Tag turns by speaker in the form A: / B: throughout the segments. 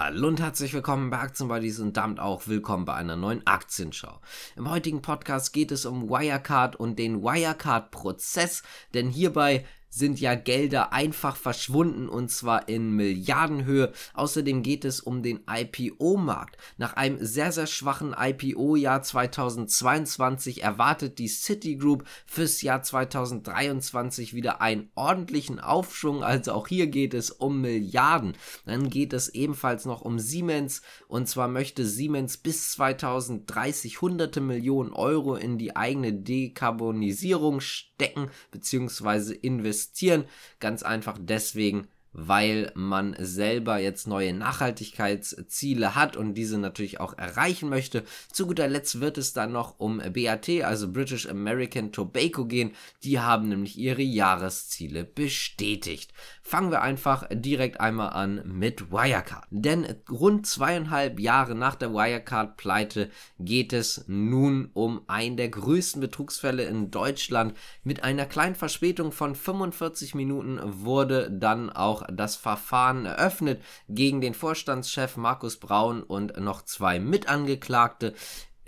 A: Hallo und herzlich willkommen bei Aktienbuddies und damit auch willkommen bei einer neuen Aktienschau. Im heutigen Podcast geht es um Wirecard und den Wirecard-Prozess, denn hierbei sind ja Gelder einfach verschwunden und zwar in Milliardenhöhe. Außerdem geht es um den IPO-Markt. Nach einem sehr, sehr schwachen IPO-Jahr 2022 erwartet die Citigroup fürs Jahr 2023 wieder einen ordentlichen Aufschwung. Also auch hier geht es um Milliarden. Dann geht es ebenfalls noch um Siemens und zwar möchte Siemens bis 2030 hunderte Millionen Euro in die eigene Dekarbonisierung stecken bzw. investieren investieren. Ganz einfach deswegen, weil man selber jetzt neue Nachhaltigkeitsziele hat und diese natürlich auch erreichen möchte. Zu guter Letzt wird es dann noch um BAT, also British American Tobacco gehen. Die haben nämlich ihre Jahresziele bestätigt. Fangen wir einfach direkt einmal an mit Wirecard. Denn rund zweieinhalb Jahre nach der Wirecard-Pleite geht es nun um einen der größten Betrugsfälle in Deutschland. Mit einer kleinen Verspätung von 45 Minuten wurde dann auch das Verfahren eröffnet gegen den Vorstandschef Markus Braun und noch zwei Mitangeklagte.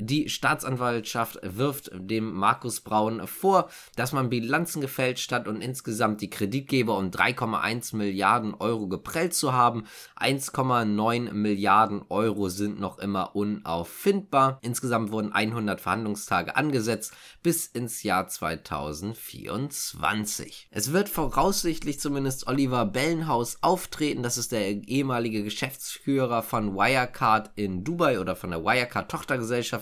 A: Die Staatsanwaltschaft wirft dem Markus Braun vor, dass man Bilanzen gefälscht hat und insgesamt die Kreditgeber um 3,1 Milliarden Euro geprellt zu haben. 1,9 Milliarden Euro sind noch immer unauffindbar. Insgesamt wurden 100 Verhandlungstage angesetzt bis ins Jahr 2024. Es wird voraussichtlich zumindest Oliver Bellenhaus auftreten. Das ist der ehemalige Geschäftsführer von Wirecard in Dubai oder von der Wirecard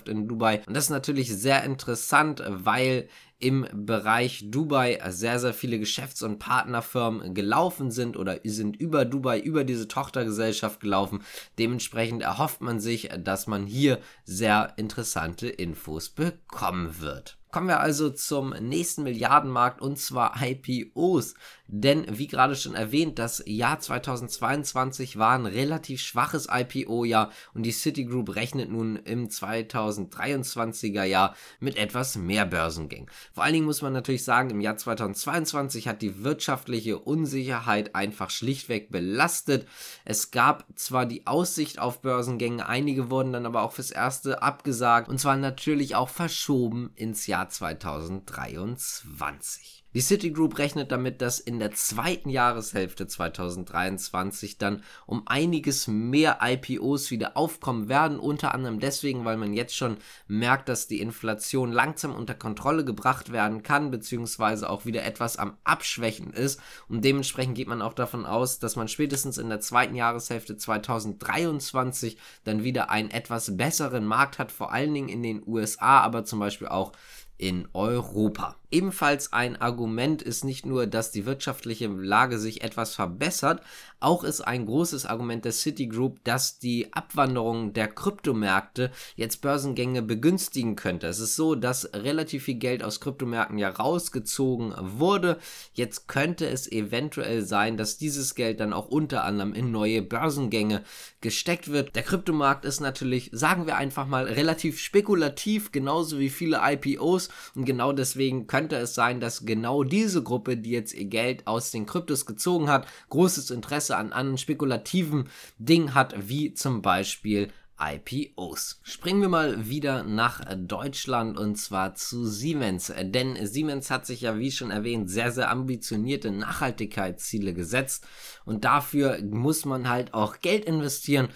A: In Dubai. Und das ist natürlich sehr interessant, weil im Bereich Dubai sehr, sehr viele Geschäfts- und Partnerfirmen gelaufen sind oder sind über Dubai, über diese Tochtergesellschaft gelaufen. Dementsprechend erhofft man sich, dass man hier sehr interessante Infos bekommen wird. Kommen wir also zum nächsten Milliardenmarkt und zwar IPOs. Denn wie gerade schon erwähnt, das Jahr 2022 war ein relativ schwaches IPO-Jahr und die Citigroup rechnet nun im 2023er Jahr mit etwas mehr Börsengängen. Vor allen Dingen muss man natürlich sagen, im Jahr 2022 hat die wirtschaftliche Unsicherheit einfach schlichtweg belastet. Es gab zwar die Aussicht auf Börsengänge, einige wurden dann aber auch fürs erste abgesagt und zwar natürlich auch verschoben ins Jahr Jahr 2023. Die Citigroup rechnet damit, dass in der zweiten Jahreshälfte 2023 dann um einiges mehr IPOs wieder aufkommen werden, unter anderem deswegen, weil man jetzt schon merkt, dass die Inflation langsam unter Kontrolle gebracht werden kann, beziehungsweise auch wieder etwas am Abschwächen ist. Und dementsprechend geht man auch davon aus, dass man spätestens in der zweiten Jahreshälfte 2023 dann wieder einen etwas besseren Markt hat, vor allen Dingen in den USA, aber zum Beispiel auch in Europa. Ebenfalls ein Argument ist nicht nur, dass die wirtschaftliche Lage sich etwas verbessert, auch ist ein großes Argument der Citigroup, dass die Abwanderung der Kryptomärkte jetzt Börsengänge begünstigen könnte. Es ist so, dass relativ viel Geld aus Kryptomärkten ja rausgezogen wurde. Jetzt könnte es eventuell sein, dass dieses Geld dann auch unter anderem in neue Börsengänge gesteckt wird. Der Kryptomarkt ist natürlich, sagen wir einfach mal, relativ spekulativ, genauso wie viele IPOs und genau deswegen könnte es sein, dass genau diese Gruppe, die jetzt ihr Geld aus den Kryptos gezogen hat, großes Interesse an anderen spekulativen Dingen hat, wie zum Beispiel IPOs. Springen wir mal wieder nach Deutschland und zwar zu Siemens. Denn Siemens hat sich ja, wie schon erwähnt, sehr, sehr ambitionierte Nachhaltigkeitsziele gesetzt und dafür muss man halt auch Geld investieren.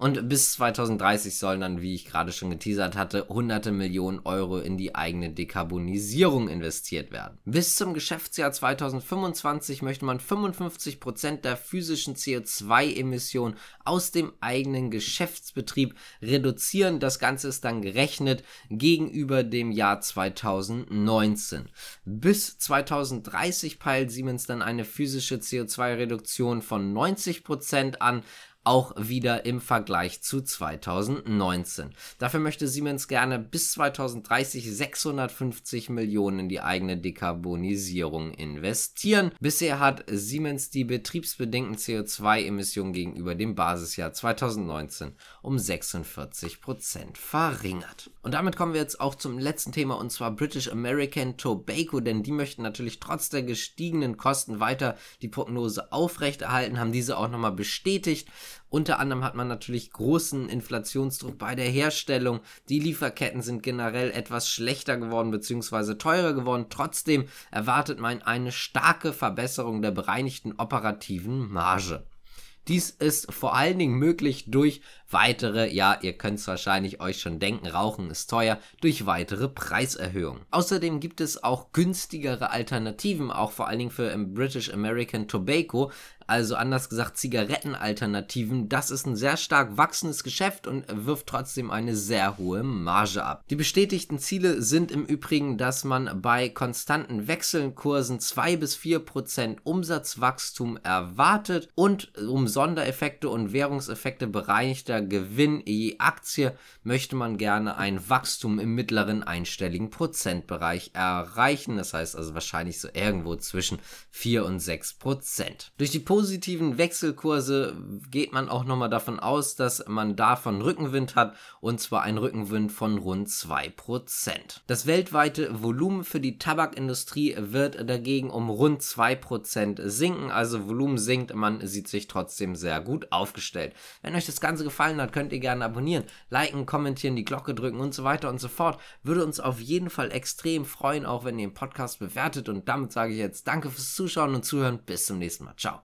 A: Und bis 2030 sollen dann, wie ich gerade schon geteasert hatte, hunderte Millionen Euro in die eigene Dekarbonisierung investiert werden. Bis zum Geschäftsjahr 2025 möchte man 55 Prozent der physischen CO2-Emissionen aus dem eigenen Geschäftsbetrieb reduzieren. Das Ganze ist dann gerechnet gegenüber dem Jahr 2019. Bis 2030 peilt Siemens dann eine physische CO2-Reduktion von 90 Prozent an auch wieder im Vergleich zu 2019. Dafür möchte Siemens gerne bis 2030 650 Millionen in die eigene Dekarbonisierung investieren. Bisher hat Siemens die betriebsbedingten CO2-Emissionen gegenüber dem Basisjahr 2019 um 46 Prozent verringert. Und damit kommen wir jetzt auch zum letzten Thema und zwar British American Tobacco, denn die möchten natürlich trotz der gestiegenen Kosten weiter die Prognose aufrechterhalten, haben diese auch nochmal bestätigt. Unter anderem hat man natürlich großen Inflationsdruck bei der Herstellung. Die Lieferketten sind generell etwas schlechter geworden bzw. teurer geworden. Trotzdem erwartet man eine starke Verbesserung der bereinigten operativen Marge. Dies ist vor allen Dingen möglich durch weitere, ja, ihr könnt es wahrscheinlich euch schon denken, Rauchen ist teuer, durch weitere Preiserhöhungen. Außerdem gibt es auch günstigere Alternativen, auch vor allen Dingen für British American Tobacco, also anders gesagt Zigarettenalternativen. Das ist ein sehr stark wachsendes Geschäft und wirft trotzdem eine sehr hohe Marge ab. Die bestätigten Ziele sind im Übrigen, dass man bei konstanten Wechselkursen 2 bis 4 Prozent Umsatzwachstum erwartet und um Sondereffekte und Währungseffekte bereinigter Gewinn je Aktie möchte man gerne ein Wachstum im mittleren einstelligen Prozentbereich erreichen. Das heißt also wahrscheinlich so irgendwo zwischen 4 und 6 Prozent. Durch die positiven Wechselkurse geht man auch nochmal davon aus, dass man davon Rückenwind hat und zwar ein Rückenwind von rund 2%. Das weltweite Volumen für die Tabakindustrie wird dagegen um rund 2% sinken, also Volumen sinkt, man sieht sich trotzdem sehr gut aufgestellt. Wenn euch das Ganze gefallen hat, könnt ihr gerne abonnieren, liken, kommentieren, die Glocke drücken und so weiter und so fort. Würde uns auf jeden Fall extrem freuen, auch wenn ihr den Podcast bewertet und damit sage ich jetzt danke fürs Zuschauen und Zuhören. Bis zum nächsten Mal. Ciao.